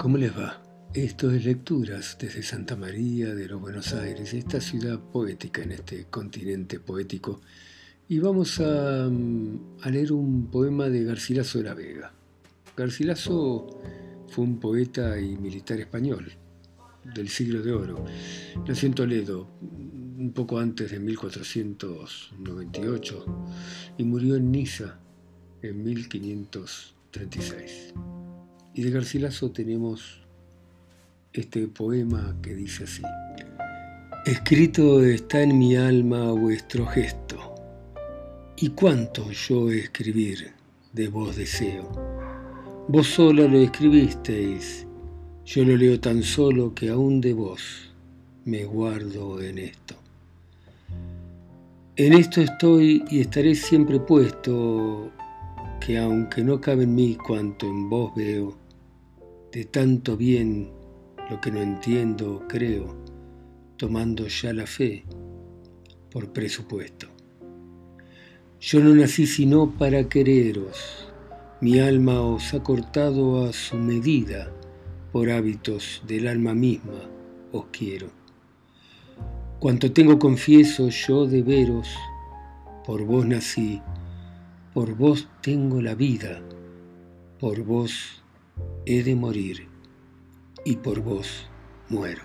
¿cómo les va? Esto es Lecturas desde Santa María de los Buenos Aires, esta ciudad poética en este continente poético. Y vamos a, a leer un poema de Garcilaso de la Vega. Garcilaso fue un poeta y militar español del siglo de oro. Nació en Toledo un poco antes de 1498 y murió en Niza en 1536. Y de Garcilaso tenemos este poema que dice así. Escrito está en mi alma vuestro gesto, y cuánto yo escribir de vos deseo. Vos sola lo escribisteis, yo lo leo tan solo que aún de vos me guardo en esto. En esto estoy y estaré siempre puesto, que aunque no cabe en mí cuanto en vos veo, de tanto bien lo que no entiendo creo, tomando ya la fe por presupuesto. Yo no nací sino para quereros, mi alma os ha cortado a su medida, por hábitos del alma misma os quiero. Cuanto tengo confieso yo de veros, por vos nací, por vos tengo la vida, por vos he de morir y por vos muero.